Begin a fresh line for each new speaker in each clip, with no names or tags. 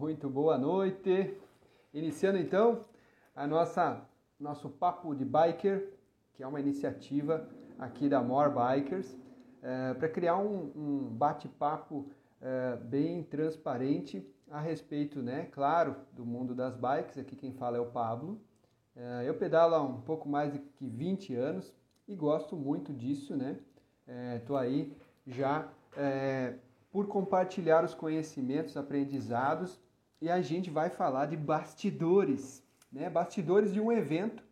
Muito boa noite. Iniciando então a nossa nosso papo de biker, que é uma iniciativa aqui da More Bikers, é, para criar um, um bate-papo é, bem transparente a respeito, né, claro, do mundo das bikes. Aqui quem fala é o Pablo. É, eu pedalo há um pouco mais de que 20 anos e gosto muito disso, né? Estou aí já por compartilhar os conhecimentos aprendizados e a gente vai falar de bastidores, né? Bastidores de um evento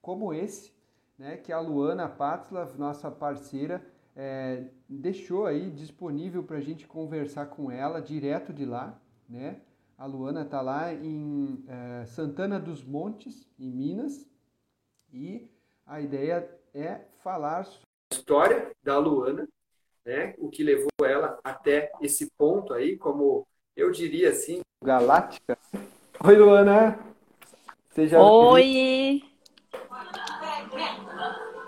como esse, né? Que a Luana Patla, nossa parceira, é, deixou aí disponível para a gente conversar com ela direto de lá, né? A Luana está lá em é, Santana dos Montes, em Minas, e a ideia é falar sobre a história da Luana, né? O que levou ela até esse ponto aí, como eu diria assim, galáctica. Oi, Luana.
Seja Oi.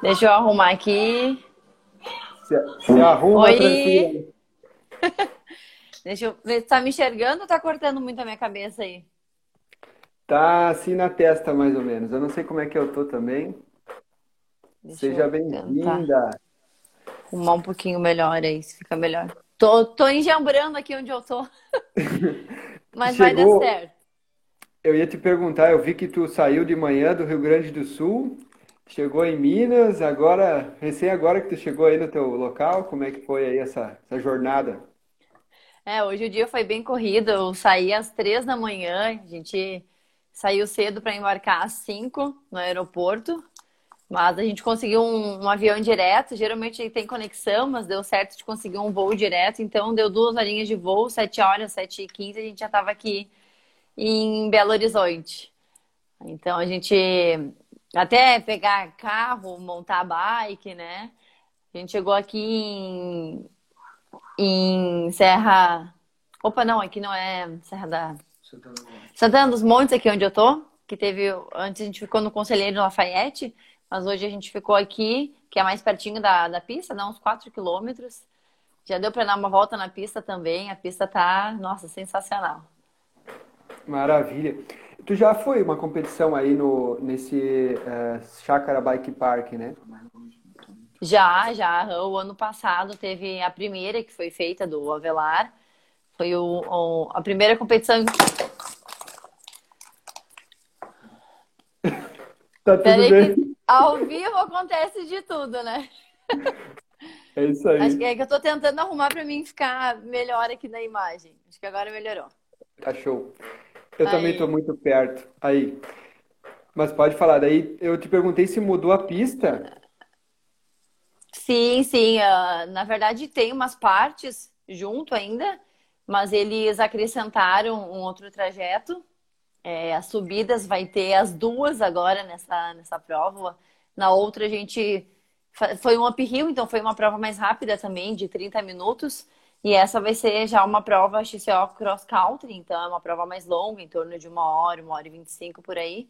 Deixa eu arrumar aqui.
Se, se arruma Oi. tranquilo.
Deixa eu ver, tá me enxergando ou tá cortando muito a minha cabeça aí?
Tá assim na testa, mais ou menos. Eu não sei como é que eu tô também. Deixa Seja bem-vinda
arrumar um pouquinho melhor aí, se fica melhor. Tô, tô enjambrando aqui onde eu tô. Mas Chegou... vai dar certo.
Eu ia te perguntar, eu vi que tu saiu de manhã do Rio Grande do Sul, chegou em Minas, agora, recém agora que tu chegou aí no teu local, como é que foi aí essa, essa jornada?
É, hoje o dia foi bem corrido, eu saí às três da manhã, a gente saiu cedo para embarcar às cinco no aeroporto, mas a gente conseguiu um, um, avião direto. Geralmente tem conexão, mas deu certo de conseguir um voo direto. Então deu duas horinhas de voo, sete horas, sete e quinze, a gente já estava aqui em Belo Horizonte. Então a gente até pegar carro, montar bike, né? A gente chegou aqui em, em Serra. Opa, não, aqui não é Serra da. Santana dos Montes, aqui onde eu tô. Que teve. Antes a gente ficou no Conselheiro Lafayette. Mas hoje a gente ficou aqui, que é mais pertinho da, da pista, dá uns 4 quilômetros. Já deu para dar uma volta na pista também. A pista tá, nossa, sensacional.
Maravilha. Tu já foi uma competição aí no, nesse uh, Chácara Bike Park, né?
Já, já. O ano passado teve a primeira que foi feita do Avelar. Foi o, o a primeira competição.
tá tudo Peraí bem. Que...
Ao vivo acontece de tudo, né?
É isso aí.
Acho que é que eu tô tentando arrumar para mim ficar melhor aqui na imagem. Acho que agora melhorou.
Tá show. Eu aí. também tô muito perto. Aí. Mas pode falar, daí eu te perguntei se mudou a pista.
Sim, sim. Uh, na verdade, tem umas partes junto ainda, mas eles acrescentaram um outro trajeto é, as subidas vai ter as duas agora nessa, nessa prova. Na outra a gente foi um uphill, então foi uma prova mais rápida também, de 30 minutos. E essa vai ser já uma prova XCO Cross Country, então é uma prova mais longa, em torno de uma hora, uma hora e 25 por aí.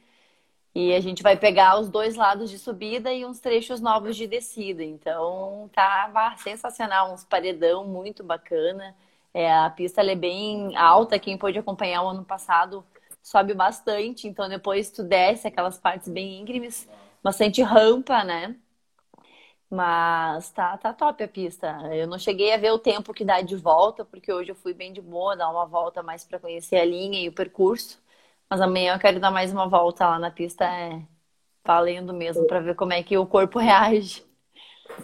E a gente vai pegar os dois lados de subida e uns trechos novos de descida. Então tá sensacional, uns paredão muito bacana. É, a pista é bem alta, quem pôde acompanhar o ano passado sobe bastante, então depois tu desce aquelas partes bem íngremes, bastante rampa, né? Mas tá, tá top a pista. Eu não cheguei a ver o tempo que dá de volta, porque hoje eu fui bem de boa, dar uma volta mais para conhecer a linha e o percurso. Mas amanhã eu quero dar mais uma volta lá na pista, é valendo mesmo, para ver como é que o corpo reage.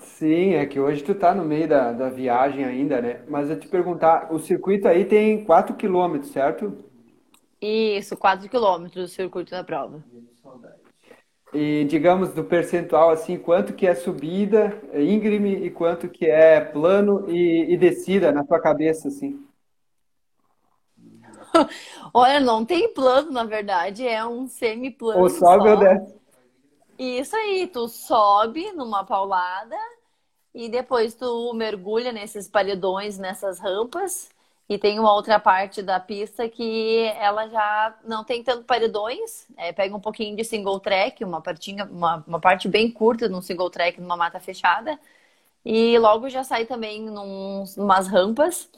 Sim, é que hoje tu tá no meio da, da viagem ainda, né? Mas eu te perguntar, o circuito aí tem 4 quilômetros, certo?
Isso, 4 quilômetros do circuito da prova.
E digamos do percentual assim, quanto que é subida íngreme e quanto que é plano e, e descida na tua cabeça assim?
Olha, não tem plano, na verdade, é um semi-plano.
Ou sobe só. ou desce.
Isso aí, tu sobe numa paulada e depois tu mergulha nesses paredões, nessas rampas e tem uma outra parte da pista que ela já não tem tanto paredões, é, pega um pouquinho de single track, uma, partinha, uma, uma parte bem curta num single track numa mata fechada. E logo já sai também num, numas rampas.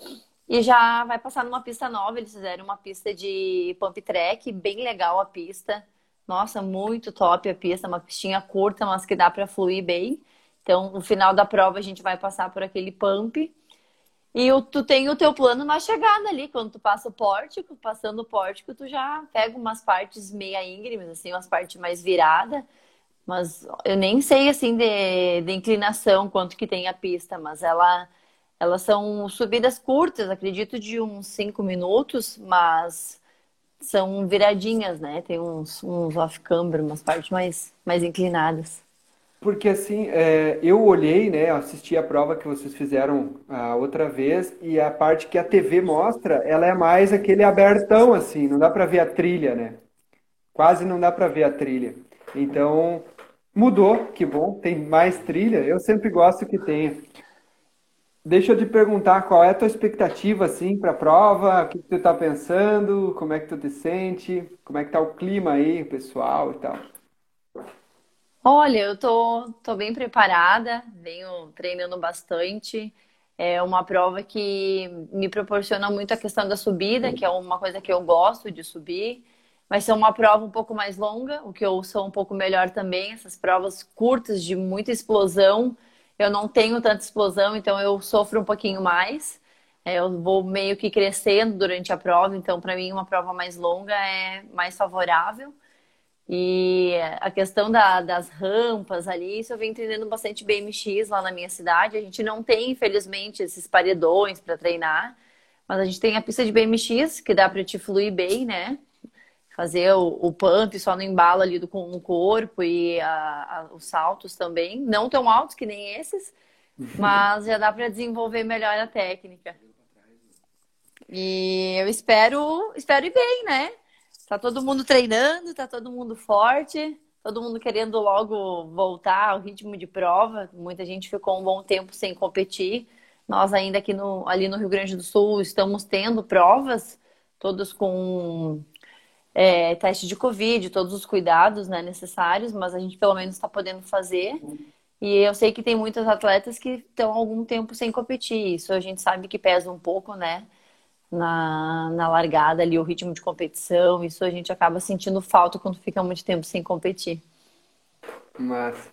e já vai passar numa pista nova. Eles fizeram uma pista de pump track, bem legal a pista. Nossa, muito top a pista, uma pistinha curta, mas que dá para fluir bem. Então, no final da prova, a gente vai passar por aquele pump. E o, tu tem o teu plano na chegada ali, quando tu passa o pórtico, passando o pórtico, tu já pega umas partes meia íngremes, assim, umas partes mais viradas. Mas eu nem sei, assim, de, de inclinação, quanto que tem a pista, mas ela, elas são subidas curtas, acredito, de uns cinco minutos, mas são viradinhas, né? Tem uns, uns off-camber, umas partes mais, mais inclinadas.
Porque assim, é, eu olhei, né, assisti a prova que vocês fizeram a outra vez e a parte que a TV mostra, ela é mais aquele abertão assim, não dá para ver a trilha, né? Quase não dá para ver a trilha. Então, mudou, que bom, tem mais trilha. Eu sempre gosto que tenha. Deixa eu te perguntar qual é a tua expectativa assim para a prova, o que, que tu está pensando, como é que tu te sente, como é que tá o clima aí, pessoal e tal.
Olha, eu tô, tô bem preparada, venho treinando bastante. É uma prova que me proporciona muito a questão da subida, que é uma coisa que eu gosto de subir. Vai ser uma prova um pouco mais longa, o que eu sou um pouco melhor também. Essas provas curtas de muita explosão, eu não tenho tanta explosão, então eu sofro um pouquinho mais. É, eu vou meio que crescendo durante a prova, então para mim uma prova mais longa é mais favorável. E a questão da, das rampas ali, isso eu venho treinando bastante BMX lá na minha cidade. A gente não tem, infelizmente, esses paredões para treinar, mas a gente tem a pista de BMX que dá para te fluir bem, né? Fazer o, o, pump só no embalo ali do, com o corpo e a, a, os saltos também. Não tão altos que nem esses, mas já dá para desenvolver melhor a técnica. E eu espero, espero ir bem, né? Tá todo mundo treinando, tá todo mundo forte, todo mundo querendo logo voltar ao ritmo de prova. Muita gente ficou um bom tempo sem competir. Nós ainda aqui no, ali no Rio Grande do Sul estamos tendo provas, todos com é, teste de Covid, todos os cuidados né, necessários, mas a gente pelo menos está podendo fazer. E eu sei que tem muitos atletas que estão algum tempo sem competir. Isso a gente sabe que pesa um pouco, né? Na, na largada ali, o ritmo de competição. Isso a gente acaba sentindo falta quando fica muito tempo sem competir.
Mas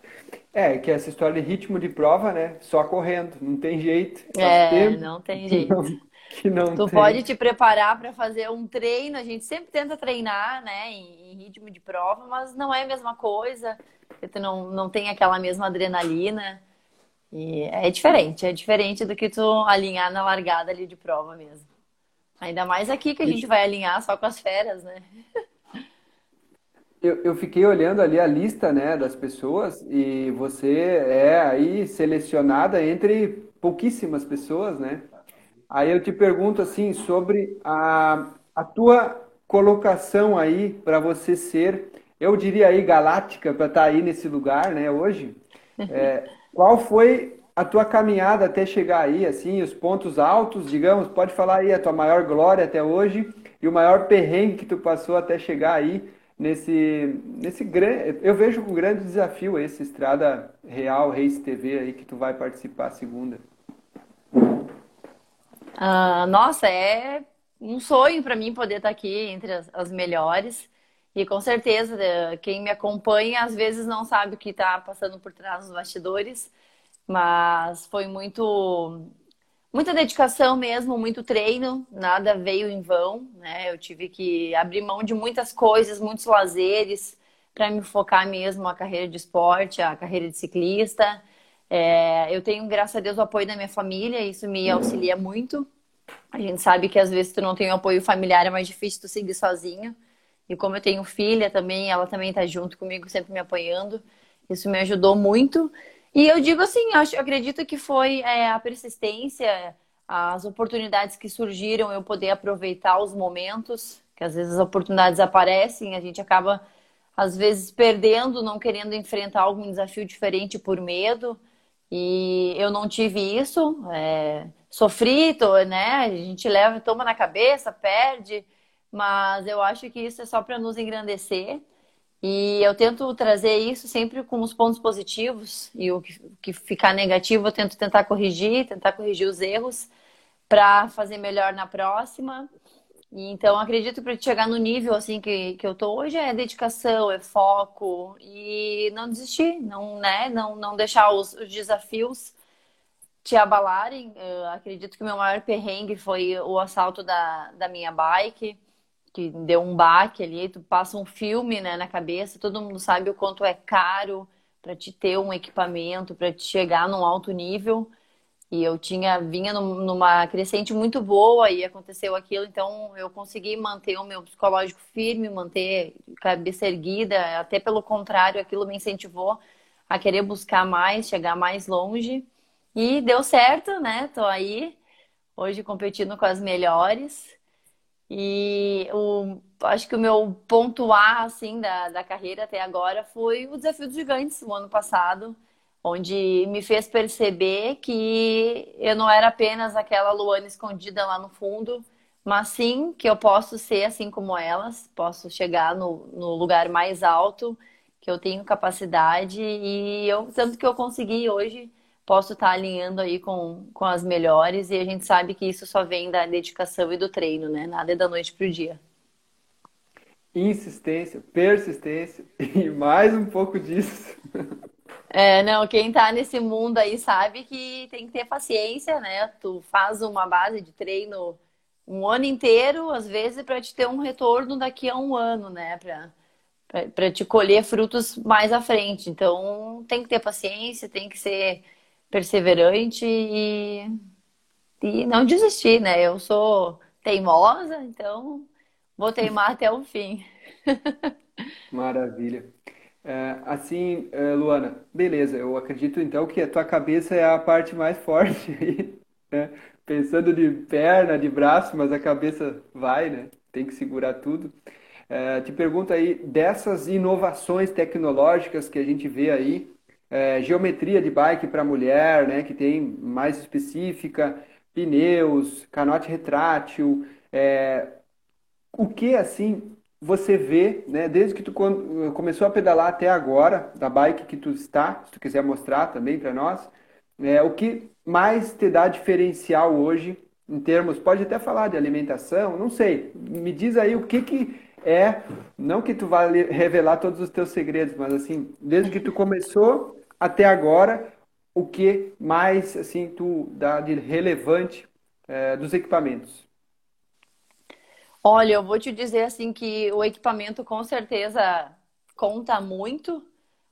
é que essa história de ritmo de prova, né? Só correndo, não tem jeito.
É, tempo, não tem jeito. Não, que não tu tem. pode te preparar para fazer um treino. A gente sempre tenta treinar, né, em, em, ritmo de prova, mas não é a mesma coisa. Tu não, não tem aquela mesma adrenalina. E é diferente, é diferente do que tu alinhar na largada ali de prova mesmo. Ainda mais aqui que a gente vai alinhar só com as feras, né?
Eu, eu fiquei olhando ali a lista né, das pessoas e você é aí selecionada entre pouquíssimas pessoas, né? Aí eu te pergunto assim sobre a, a tua colocação aí para você ser, eu diria aí galáctica para estar tá aí nesse lugar, né? Hoje, é, qual foi a tua caminhada até chegar aí, assim, os pontos altos, digamos, pode falar aí a tua maior glória até hoje e o maior perrengue que tu passou até chegar aí nesse, nesse grande, eu vejo um grande desafio esse Estrada Real Race TV aí que tu vai participar segunda.
Ah, nossa, é um sonho para mim poder estar aqui entre as, as melhores. E com certeza, quem me acompanha às vezes não sabe o que está passando por trás dos bastidores mas foi muito muita dedicação mesmo, muito treino, nada veio em vão, né? Eu tive que abrir mão de muitas coisas, muitos lazeres para me focar mesmo a carreira de esporte, a carreira de ciclista. É, eu tenho, graças a Deus, o apoio da minha família, isso me auxilia muito. A gente sabe que às vezes tu não tem o apoio familiar, é mais difícil tu seguir sozinho. E como eu tenho filha também, ela também está junto comigo, sempre me apoiando. Isso me ajudou muito. E eu digo assim, acho, acredito que foi é, a persistência, as oportunidades que surgiram, eu poder aproveitar os momentos, que às vezes as oportunidades aparecem, a gente acaba às vezes perdendo, não querendo enfrentar algum desafio diferente por medo. E eu não tive isso, é, sofri, tô, né? A gente leva, toma na cabeça, perde, mas eu acho que isso é só para nos engrandecer. E eu tento trazer isso sempre com os pontos positivos e o que, ficar negativo eu tento tentar corrigir, tentar corrigir os erros, para fazer melhor na próxima. E, então, acredito para chegar no nível assim que, que eu tô hoje é dedicação, é foco e não desistir, não, né, não, não deixar os, os desafios te abalarem. Eu acredito que o meu maior perrengue foi o assalto da, da minha bike, que deu um baque ali, tu passa um filme né, na cabeça, todo mundo sabe o quanto é caro para te ter um equipamento, para te chegar num alto nível. E eu tinha vinha numa crescente muito boa e aconteceu aquilo, então eu consegui manter o meu psicológico firme, manter cabeça erguida, até pelo contrário, aquilo me incentivou a querer buscar mais, chegar mais longe. E deu certo, né? Tô aí hoje competindo com as melhores. E o, acho que o meu ponto A assim, da, da carreira até agora foi o Desafio dos Gigantes, no ano passado onde me fez perceber que eu não era apenas aquela Luana escondida lá no fundo, mas sim que eu posso ser assim como elas, posso chegar no, no lugar mais alto, que eu tenho capacidade e eu tanto que eu consegui hoje posso estar alinhando aí com, com as melhores e a gente sabe que isso só vem da dedicação e do treino, né? Nada é da noite para o dia.
Insistência, persistência e mais um pouco disso.
É, não, quem tá nesse mundo aí sabe que tem que ter paciência, né? Tu faz uma base de treino um ano inteiro, às vezes, para te ter um retorno daqui a um ano, né? Pra, pra, pra te colher frutos mais à frente. Então, tem que ter paciência, tem que ser perseverante e, e não desistir, né? Eu sou teimosa, então vou teimar até o fim.
Maravilha. É, assim, é, Luana, beleza, eu acredito então que a tua cabeça é a parte mais forte aí, né? Pensando de perna, de braço, mas a cabeça vai, né? Tem que segurar tudo. É, te pergunto aí, dessas inovações tecnológicas que a gente vê aí, é, geometria de bike para mulher, né? Que tem mais específica, pneus, canote retrátil, é, o que assim você vê, né, desde que tu começou a pedalar até agora, da bike que tu está, se tu quiser mostrar também para nós, é, o que mais te dá diferencial hoje em termos, pode até falar de alimentação, não sei, me diz aí o que que é, não que tu vá revelar todos os teus segredos, mas assim, desde que tu começou até agora, o que mais assim tu dá de relevante é, dos equipamentos?
Olha, eu vou te dizer assim que o equipamento com certeza conta muito.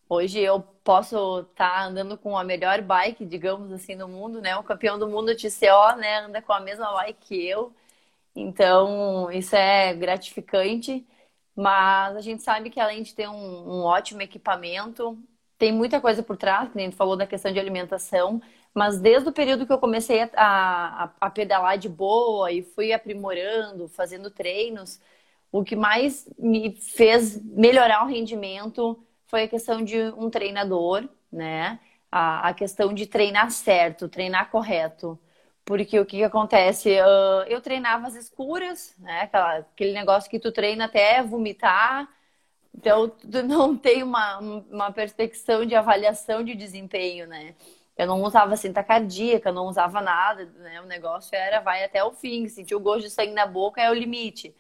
Hoje eu posso estar tá andando com a melhor bike, digamos assim, no mundo, né? O campeão do mundo TCO, né, anda com a mesma bike que eu. Então, isso é gratificante. Mas a gente sabe que além de ter um, um ótimo equipamento, tem muita coisa por trás, que a gente falou da questão de alimentação, mas desde o período que eu comecei a, a, a, pedalar de boa e fui aprimorando, fazendo treinos, o que mais me fez melhorar o rendimento foi a questão de um treinador, né? A, a questão de treinar certo, treinar correto. Porque o que, que acontece? Uh, eu treinava às escuras, né? Aquele negócio que tu treina até vomitar. Então, tu não tem uma, uma perspectiva de avaliação de desempenho, né? Eu não usava cinta cardíaca, não usava nada, né? O negócio era vai até o fim, sentir o gosto de sangue na boca é o limite.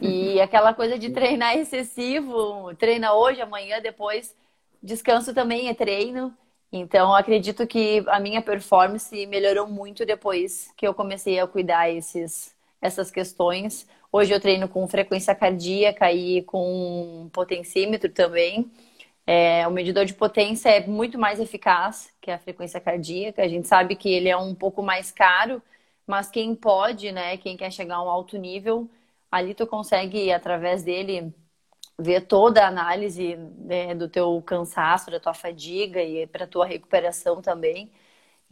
E aquela coisa de treinar excessivo, treina hoje, amanhã, depois, descanso também é treino. Então, acredito que a minha performance melhorou muito depois que eu comecei a cuidar esses, essas questões. Hoje eu treino com frequência cardíaca e com potencímetro também. É, o medidor de potência é muito mais eficaz que a frequência cardíaca. A gente sabe que ele é um pouco mais caro, mas quem pode, né, quem quer chegar a um alto nível, ali tu consegue, através dele, ver toda a análise né, do teu cansaço, da tua fadiga e para tua recuperação também.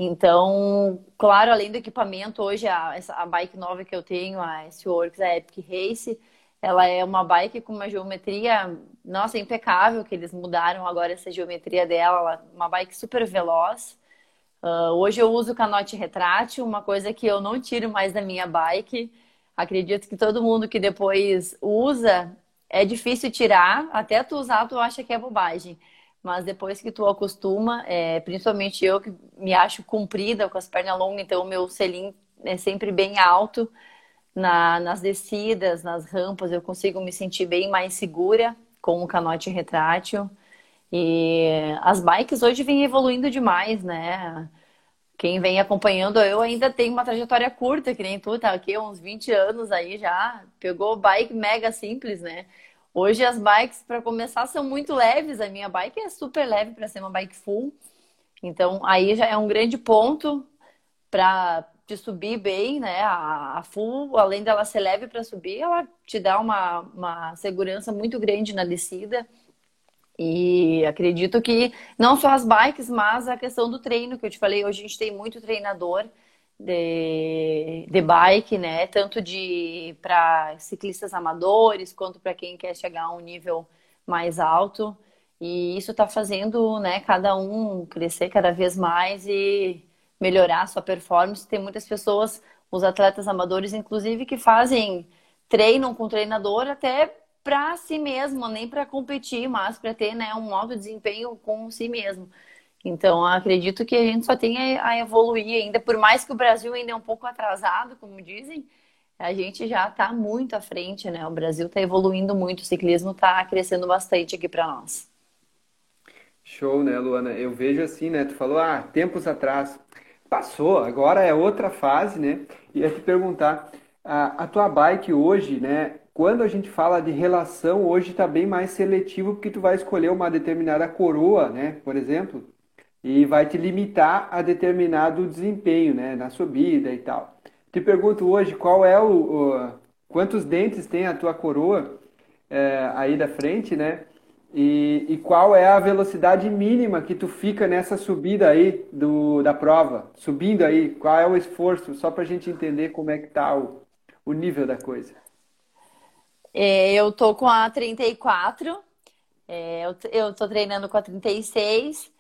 Então, claro, além do equipamento, hoje a, a bike nova que eu tenho, a S-Works, a Epic Race, ela é uma bike com uma geometria, nossa, impecável, que eles mudaram agora essa geometria dela, uma bike super veloz. Uh, hoje eu uso canote retrátil, uma coisa que eu não tiro mais da minha bike. Acredito que todo mundo que depois usa, é difícil tirar, até tu usar tu acha que é bobagem. Mas depois que tu acostuma, é, principalmente eu que me acho comprida, com as pernas longas, então o meu selim é sempre bem alto. Na, nas descidas, nas rampas, eu consigo me sentir bem mais segura com o canote retrátil. E as bikes hoje vêm evoluindo demais, né? Quem vem acompanhando, eu ainda tenho uma trajetória curta, que nem tu, tá aqui uns 20 anos aí já. Pegou bike mega simples, né? Hoje as bikes, para começar, são muito leves. A minha bike é super leve para ser uma bike full. Então, aí já é um grande ponto para te subir bem, né? A, full, além dela ser leve para subir, ela te dá uma, uma segurança muito grande na descida. E acredito que não só as bikes, mas a questão do treino, que eu te falei, hoje a gente tem muito treinador de, de bike, né? Tanto de para ciclistas amadores quanto para quem quer chegar a um nível mais alto. E isso está fazendo, né, cada um crescer cada vez mais e melhorar a sua performance. Tem muitas pessoas, os atletas amadores, inclusive, que fazem treinam com treinador até para si mesmo, nem para competir, mas para ter, né, um alto desempenho com si mesmo. Então, acredito que a gente só tem a evoluir ainda, por mais que o Brasil ainda é um pouco atrasado, como dizem, a gente já está muito à frente, né? O Brasil está evoluindo muito, o ciclismo está crescendo bastante aqui para nós.
Show, né, Luana? Eu vejo assim, né? Tu falou, ah, tempos atrás. Passou, agora é outra fase, né? E ia te perguntar, a, a tua bike hoje, né? Quando a gente fala de relação, hoje está bem mais seletivo, porque tu vai escolher uma determinada coroa, né? Por exemplo, e vai te limitar a determinado desempenho, né, na subida e tal. Te pergunto hoje qual é o, o quantos dentes tem a tua coroa é, aí da frente, né? E, e, qual é a velocidade mínima que tu fica nessa subida aí do, da prova? Subindo aí, qual é o esforço? Só para a gente entender como é que tá o, o nível da coisa.
É, eu tô com a 34, é, eu, eu tô treinando com a 36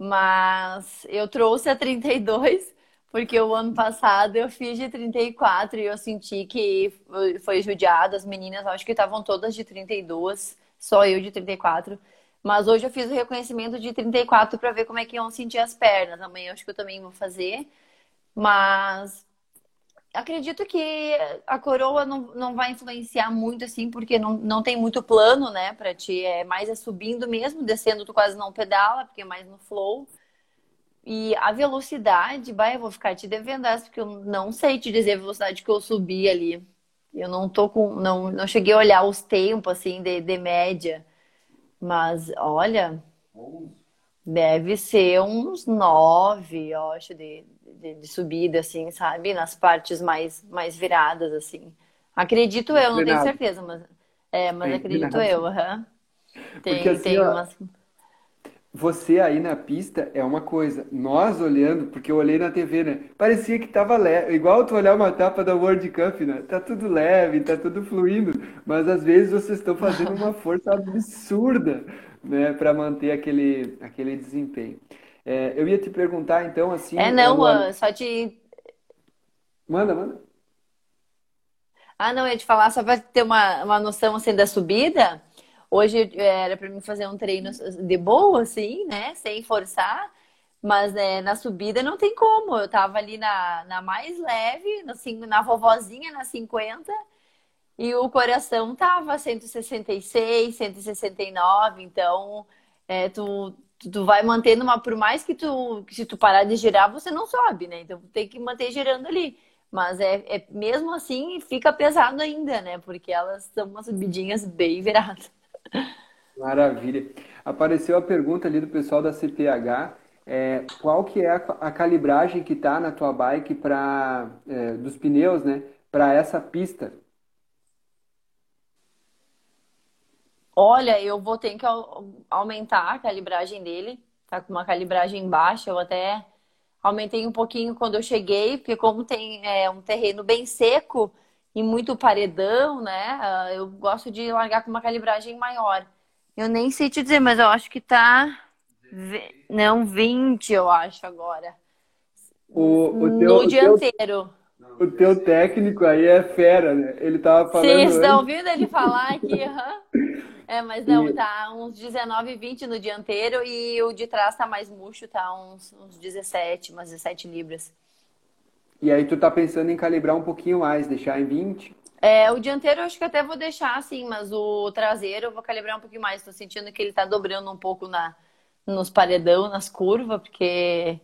mas eu trouxe a 32 porque o ano passado eu fiz de 34 e eu senti que foi judiado. As meninas, acho que estavam todas de 32, só eu de 34. Mas hoje eu fiz o reconhecimento de 34 para ver como é que iam sentir as pernas. Amanhã acho que eu também vou fazer. Mas acredito que a coroa não, não vai influenciar muito, assim, porque não, não tem muito plano, né, pra ti. É mais é subindo mesmo, descendo tu quase não pedala, porque é mais no flow. E a velocidade, vai, eu vou ficar te devendo essa, porque eu não sei te dizer a velocidade que eu subi ali. Eu não tô com. Não, não cheguei a olhar os tempos, assim, de, de média. Mas, olha. Deve ser uns nove, eu acho, de, de, de, subida, assim, sabe? Nas partes mais, mais viradas, assim. Acredito eu, não tenho certeza, mas, é, mas é, acredito eu. Uhum. Tem, Porque, assim, tem ó, umas...
Você aí na pista é uma coisa, nós olhando, porque eu olhei na TV, né? Parecia que tava leve, igual tu olhar uma etapa da World Cup, né? Tá tudo leve, tá tudo fluindo, mas às vezes vocês estão fazendo uma força absurda né, para manter aquele, aquele desempenho. É, eu ia te perguntar, então, assim.
É, não, só te.
Manda, manda.
Ah, não, eu ia te falar, só para ter uma, uma noção assim da subida. Hoje era para mim fazer um treino de boa, assim, né? Sem forçar. Mas né, na subida não tem como. Eu tava ali na, na mais leve, na, na vovozinha, na 50 e o coração tava 166, 169, então é, tu, tu vai mantendo uma, por mais que tu, se tu parar de girar, você não sobe, né? Então tem que manter girando ali. Mas é, é mesmo assim fica pesado ainda, né? Porque elas são umas subidinhas bem viradas.
Maravilha. Apareceu a pergunta ali do pessoal da CPH. É, qual que é a, a calibragem que está na tua bike para é, dos pneus, né? Para essa pista?
Olha, eu vou ter que aumentar a calibragem dele. Tá com uma calibragem baixa. Eu até aumentei um pouquinho quando eu cheguei, porque como tem é, um terreno bem seco e muito paredão, né? Ah, eu gosto de largar com uma calibragem maior. Eu nem sei te dizer, mas eu acho que tá. Não, 20, eu acho agora.
O, o
teu, no dianteiro.
O teu técnico aí é fera, né? Ele tava falando. Vocês
estão ouvindo ele falar aqui? Uhum. É, mas não, e... tá uns 19, 20 no dianteiro e o de trás tá mais murcho, tá uns, uns 17, umas 17 libras.
E aí tu tá pensando em calibrar um pouquinho mais, deixar em 20?
É, o dianteiro eu acho que até vou deixar assim, mas o traseiro eu vou calibrar um pouquinho mais. Tô sentindo que ele tá dobrando um pouco na, nos paredão, nas curvas, porque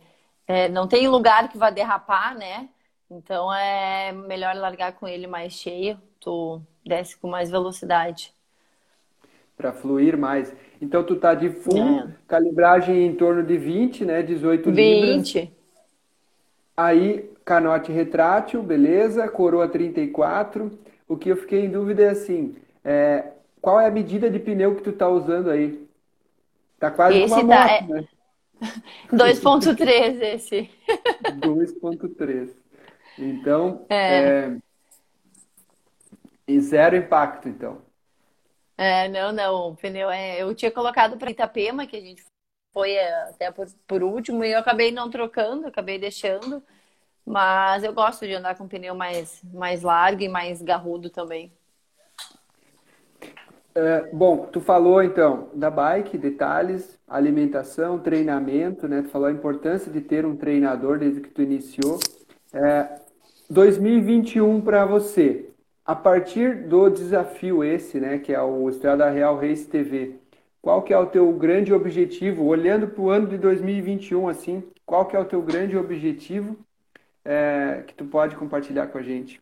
é, não tem lugar que vai derrapar, né? Então é melhor largar com ele mais cheio, tu desce com mais velocidade.
Para fluir mais. Então tu tá de full, é. calibragem em torno de 20, né? 18
20. libras.
Aí, canote retrátil, beleza, coroa 34. O que eu fiquei em dúvida é assim, é, qual é a medida de pneu que tu tá usando aí? Tá quase esse uma tá, moto, é... né?
2.3 esse.
2.3. Então, é. é... E zero impacto, então.
É, não, não. O pneu é. Eu tinha colocado para Itapema, que a gente foi é, até por, por último, e eu acabei não trocando, acabei deixando. Mas eu gosto de andar com pneu mais, mais largo e mais garrudo também.
É, bom, tu falou então da bike, detalhes, alimentação, treinamento, né? Tu falou a importância de ter um treinador desde que tu iniciou. É, 2021 para você, a partir do desafio esse, né, que é o Estrada Real Race TV, qual que é o teu grande objetivo, olhando para o ano de 2021, assim, qual que é o teu grande objetivo é, que tu pode compartilhar com a gente?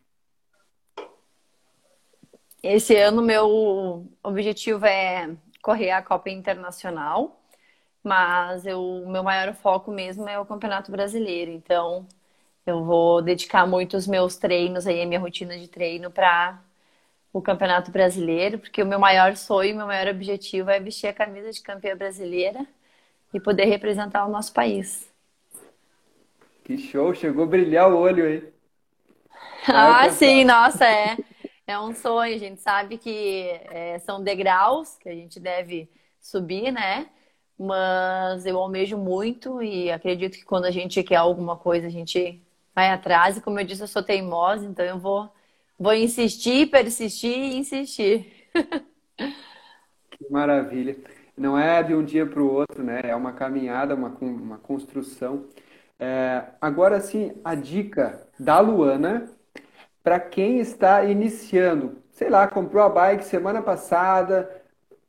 Esse ano meu objetivo é correr a Copa Internacional, mas o meu maior foco mesmo é o Campeonato Brasileiro. Então, eu vou dedicar muito os meus treinos aí, a minha rotina de treino para o Campeonato Brasileiro, porque o meu maior sonho, meu maior objetivo é vestir a camisa de campeã brasileira e poder representar o nosso país.
Que show, chegou a brilhar o olho aí.
ah, sim, nossa, é. É um sonho, a gente sabe que é, são degraus que a gente deve subir, né? Mas eu almejo muito e acredito que quando a gente quer alguma coisa, a gente vai atrás. E como eu disse, eu sou teimosa, então eu vou, vou insistir, persistir e insistir.
Que maravilha. Não é de um dia para o outro, né? É uma caminhada, uma, uma construção. É, agora sim, a dica da Luana para quem está iniciando. Sei lá, comprou a bike semana passada,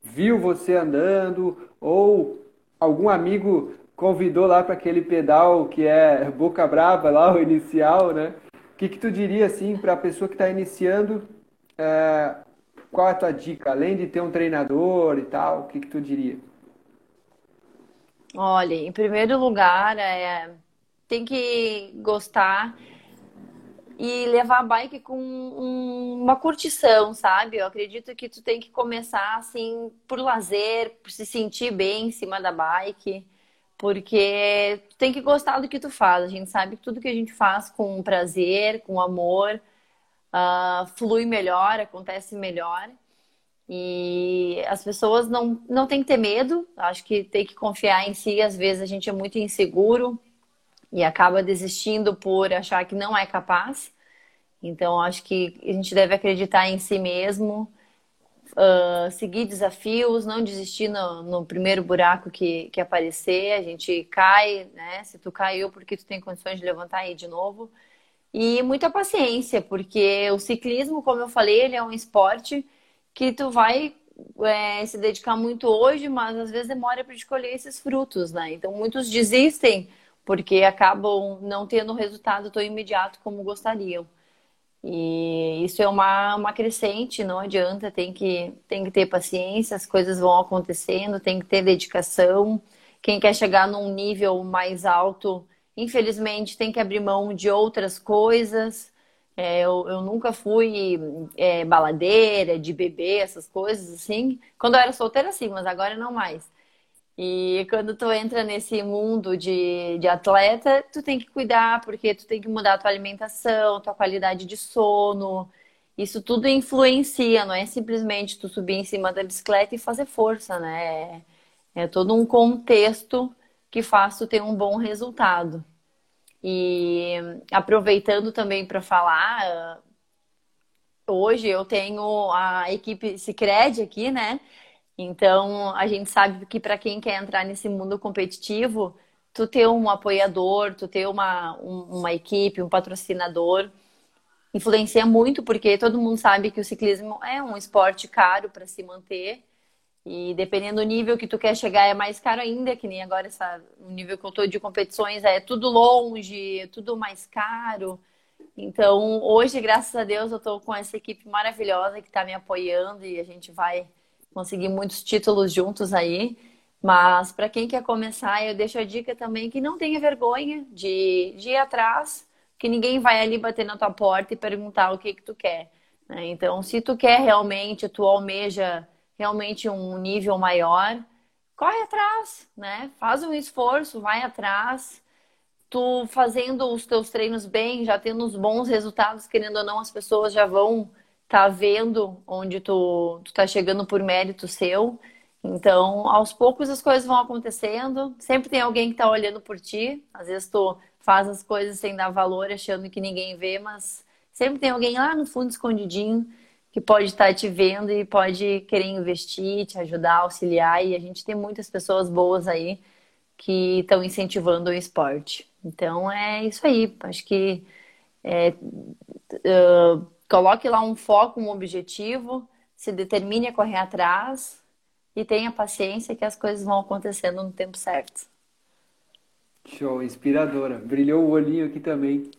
viu você andando, ou algum amigo convidou lá para aquele pedal que é boca brava lá, o inicial, né? O que, que tu diria assim para a pessoa que está iniciando? É, qual é a tua dica? Além de ter um treinador e tal, o que, que tu diria?
Olha, em primeiro lugar, é, tem que gostar e levar a bike com um, uma curtição, sabe? Eu acredito que tu tem que começar assim por lazer, por se sentir bem em cima da bike, porque tem que gostar do que tu faz. A gente sabe que tudo que a gente faz com prazer, com amor, uh, flui melhor, acontece melhor. E as pessoas não, não tem que ter medo, acho que tem que confiar em si. Às vezes a gente é muito inseguro, e acaba desistindo por achar que não é capaz. Então, acho que a gente deve acreditar em si mesmo, uh, seguir desafios, não desistir no, no, primeiro buraco que, que aparecer. A gente cai, né? Se tu caiu, porque tu tem condições de levantar aí de novo. E muita paciência, porque o ciclismo, como eu falei, ele é um esporte que tu vai é, se dedicar muito hoje, mas às vezes demora para escolher esses frutos, né? Então, muitos desistem porque acabam não tendo resultado tão imediato como gostariam. E isso é uma, uma crescente, não adianta, tem que, tem que ter paciência, as coisas vão acontecendo, tem que ter dedicação. Quem quer chegar num nível mais alto, infelizmente, tem que abrir mão de outras coisas. É, eu, eu, nunca fui é, baladeira, de beber, essas coisas assim. Quando eu era solteira, sim, mas agora não mais. E quando tu entra nesse mundo de, de atleta, tu tem que cuidar, porque tu tem que mudar a tua alimentação, tua qualidade de sono. Isso tudo influencia, não é simplesmente tu subir em cima da bicicleta e fazer força, né? É, é todo um contexto que faz tu ter um bom resultado. E aproveitando também para falar, hoje eu tenho a equipe Cicred aqui, né? Então, a gente sabe que para quem quer entrar nesse mundo competitivo, tu ter um apoiador, tu ter uma, um, uma equipe, um patrocinador, influencia muito, porque todo mundo sabe que o ciclismo é um esporte caro para se manter. E dependendo do nível que tu quer chegar, é mais caro ainda, que nem agora essa, o nível que eu tô de competições é tudo longe, é tudo mais caro. Então, hoje, graças a Deus, eu tô com essa equipe maravilhosa que está me apoiando e a gente vai conseguir muitos títulos juntos aí. Mas para quem quer começar, eu deixo a dica também que não tenha vergonha de, de ir atrás, que ninguém vai ali bater na tua porta e perguntar o que que tu quer. Né? Então, se tu quer realmente, tu almeja realmente um nível maior, corre atrás, né? Faz um esforço, vai atrás. Tu fazendo os teus treinos bem, já tendo os bons resultados, querendo ou não, as pessoas já vão tá vendo onde tu, tu tá chegando por mérito seu. Então, aos poucos as coisas vão acontecendo. Sempre tem alguém que está olhando por ti. Às vezes tu faz as coisas sem dar valor, achando que ninguém vê, mas sempre tem alguém lá no fundo escondidinho que pode estar te vendo e pode querer investir, te ajudar, auxiliar. E a gente tem muitas pessoas boas aí que estão incentivando o esporte. Então é isso aí. Acho que é, uh, coloque lá um foco, um objetivo, se determine a correr atrás e tenha paciência que as coisas vão acontecendo no tempo certo.
Show, inspiradora. Brilhou o olhinho aqui também.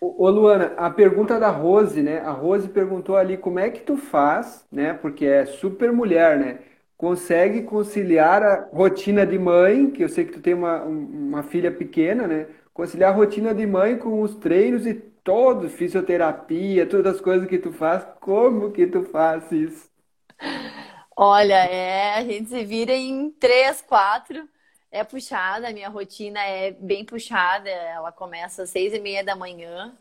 Ô, Luana, a pergunta da Rose, né? A Rose perguntou ali como é que tu faz, né? Porque é super mulher, né? Consegue conciliar a rotina de mãe, que eu sei que tu tem uma, uma filha pequena, né? Conciliar a rotina de mãe com os treinos e todo, fisioterapia, todas as coisas que tu faz. Como que tu faz isso?
Olha, é, a gente se vira em três, quatro é puxada, a minha rotina é bem puxada. Ela começa às seis e meia da manhã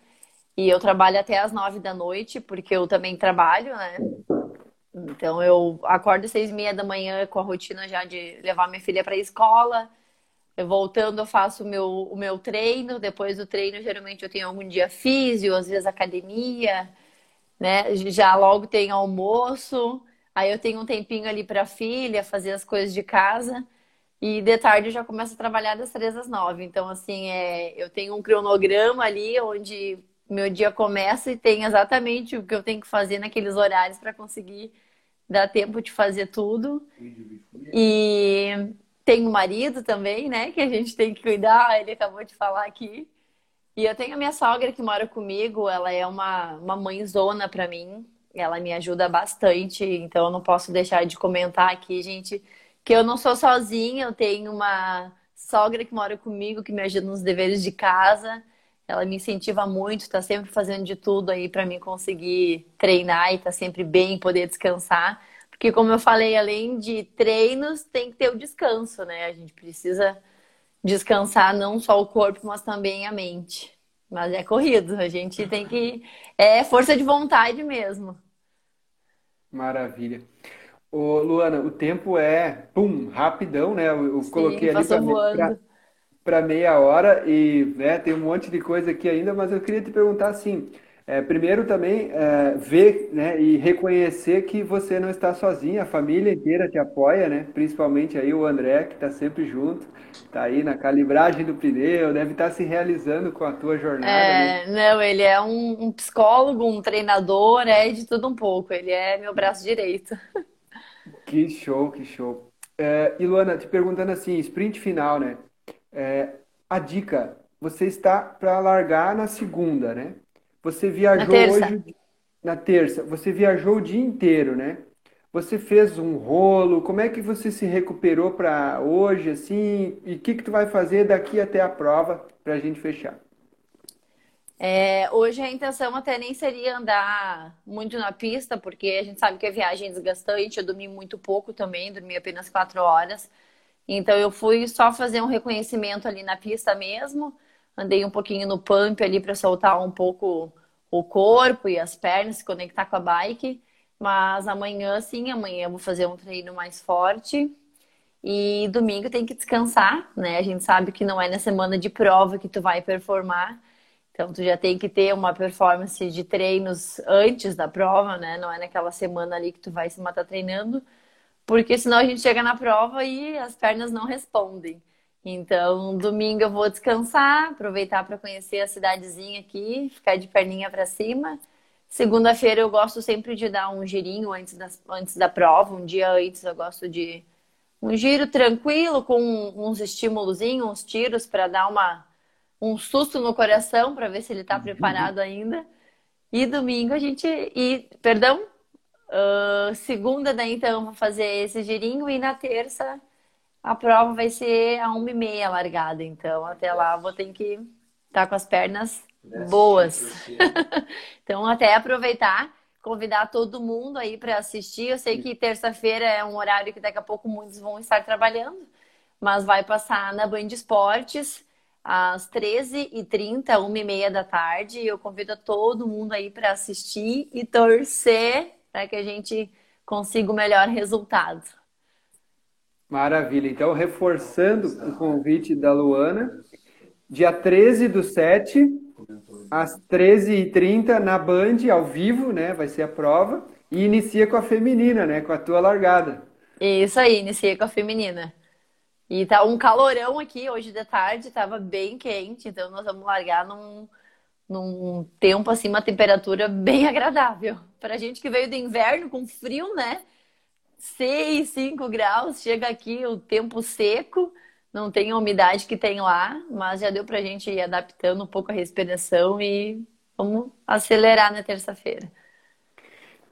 e eu trabalho até às nove da noite, porque eu também trabalho, né? Então eu acordo às seis e meia da manhã com a rotina já de levar minha filha para a escola. Voltando, eu faço o meu, o meu treino. Depois do treino, geralmente eu tenho algum dia físio, às vezes academia, né? Já logo tem almoço. Aí eu tenho um tempinho ali para a filha, fazer as coisas de casa. E de tarde eu já começo a trabalhar das três às nove. Então, assim, é, eu tenho um cronograma ali onde meu dia começa e tem exatamente o que eu tenho que fazer naqueles horários para conseguir dar tempo de fazer tudo. E tenho um marido também, né? Que a gente tem que cuidar, ele acabou de falar aqui. E eu tenho a minha sogra que mora comigo, ela é uma, uma mãezona para mim. Ela me ajuda bastante, então eu não posso deixar de comentar aqui, gente que eu não sou sozinha, eu tenho uma sogra que mora comigo, que me ajuda nos deveres de casa. Ela me incentiva muito, está sempre fazendo de tudo aí para mim conseguir treinar e tá sempre bem, poder descansar. Porque, como eu falei, além de treinos, tem que ter o descanso, né? A gente precisa descansar não só o corpo, mas também a mente. Mas é corrido, a gente tem que. É força de vontade mesmo.
Maravilha. Ô, Luana, o tempo é, pum, rapidão, né? Eu, Sim, coloquei ali para meia hora e né, tem um monte de coisa aqui ainda, mas eu queria te perguntar assim, é, primeiro também é, ver né, e reconhecer que você não está sozinha, a família inteira te apoia, né? Principalmente aí o André, que está sempre junto, está aí na calibragem do pneu, deve estar tá se realizando com a tua jornada.
É, né? não, ele é um, um psicólogo, um treinador, é de tudo um pouco, ele é meu braço direito.
Que show, que show. É, e Luana, te perguntando assim, sprint final, né? É, a dica, você está para largar na segunda, né? Você viajou
na
hoje na terça, você viajou o dia inteiro, né? Você fez um rolo, como é que você se recuperou para hoje, assim? E o que que tu vai fazer daqui até a prova para a gente fechar?
É, hoje a intenção até nem seria andar muito na pista, porque a gente sabe que a viagem é desgastante. Eu dormi muito pouco também, dormi apenas quatro horas. Então eu fui só fazer um reconhecimento ali na pista mesmo. Andei um pouquinho no pump ali para soltar um pouco o corpo e as pernas, se conectar com a bike. Mas amanhã, sim, amanhã eu vou fazer um treino mais forte. E domingo tem que descansar, né? A gente sabe que não é na semana de prova que tu vai performar. Então, tu já tem que ter uma performance de treinos antes da prova, né? Não é naquela semana ali que tu vai se matar treinando, porque senão a gente chega na prova e as pernas não respondem. Então, domingo eu vou descansar, aproveitar para conhecer a cidadezinha aqui, ficar de perninha para cima. Segunda-feira eu gosto sempre de dar um girinho antes da, antes da prova, um dia antes eu gosto de um giro tranquilo com uns estímulos, uns tiros para dar uma, um susto no coração para ver se ele está preparado ainda. E domingo a gente. E, perdão? Uh, segunda, daí então, vou fazer esse girinho e na terça a prova vai ser a uma e meia largada, então até lá vou ter que estar tá com as pernas boas. então até aproveitar, convidar todo mundo aí para assistir. Eu sei que terça-feira é um horário que daqui a pouco muitos vão estar trabalhando, mas vai passar na Band Esportes às 13h30, 1h30 da tarde. Eu convido todo mundo aí para assistir e torcer para que a gente consiga o melhor resultado.
Maravilha. Então, reforçando o convite da Luana, dia 13 do 7, às 13h30 na Band, ao vivo, né? Vai ser a prova. E inicia com a feminina, né? Com a tua largada.
Isso aí, inicia com a feminina. E tá um calorão aqui hoje de tarde, tava bem quente, então nós vamos largar num, num tempo assim, uma temperatura bem agradável. Pra gente que veio do inverno com frio, né? 6, 5 graus, chega aqui o tempo seco, não tem a umidade que tem lá, mas já deu para a gente ir adaptando um pouco a respiração e vamos acelerar na terça-feira.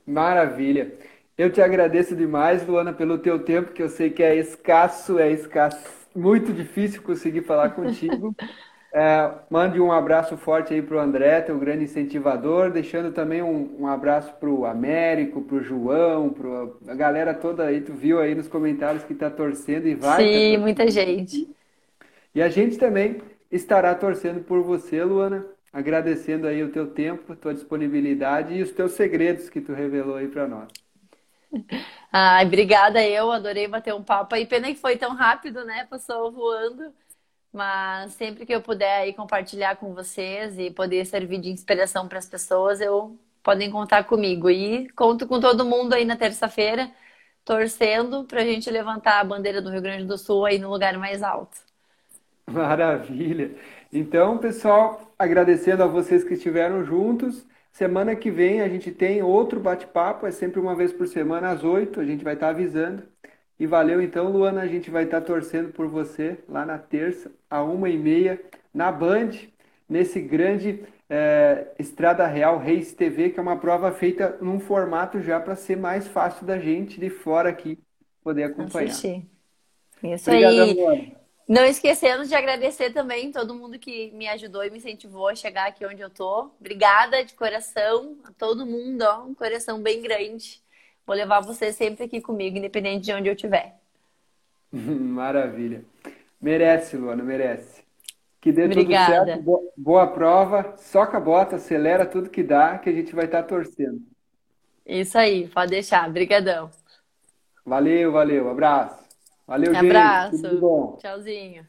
Maravilha. Eu te agradeço demais, Luana, pelo teu tempo, que eu sei que é escasso, é escasso, muito difícil conseguir falar contigo. É, mande um abraço forte aí para o André, teu grande incentivador, deixando também um, um abraço para o Américo, para o João, para a galera toda aí, tu viu aí nos comentários que está torcendo e vai.
Sim, tá muita gente.
E a gente também estará torcendo por você, Luana, agradecendo aí o teu tempo, tua disponibilidade e os teus segredos que tu revelou aí para nós.
Ai, obrigada eu, adorei bater um papo aí. Pena que foi tão rápido, né? Passou voando. Mas sempre que eu puder aí compartilhar com vocês e poder servir de inspiração para as pessoas, eu podem contar comigo. E conto com todo mundo aí na terça-feira, torcendo para a gente levantar a bandeira do Rio Grande do Sul aí no lugar mais alto.
Maravilha! Então, pessoal, agradecendo a vocês que estiveram juntos. Semana que vem a gente tem outro bate-papo, é sempre uma vez por semana, às oito, a gente vai estar avisando. E valeu então, Luana. A gente vai estar torcendo por você lá na terça, a uma e meia, na Band, nesse grande é, Estrada Real Reis TV, que é uma prova feita num formato já para ser mais fácil da gente de fora aqui poder acompanhar.
Assistir. Isso Obrigada, aí. Luana. Não esquecendo de agradecer também todo mundo que me ajudou e me incentivou a chegar aqui onde eu tô. Obrigada de coração a todo mundo, ó, um coração bem grande. Vou levar você sempre aqui comigo, independente de onde eu estiver.
Maravilha. Merece, Luana, merece. Que dê
Obrigada.
tudo certo. Boa, boa prova. Soca a bota, acelera tudo que dá, que a gente vai estar torcendo.
Isso aí, pode deixar. Obrigadão.
Valeu, valeu. Abraço. Valeu,
Abraço. gente. Abraço. Tchauzinho.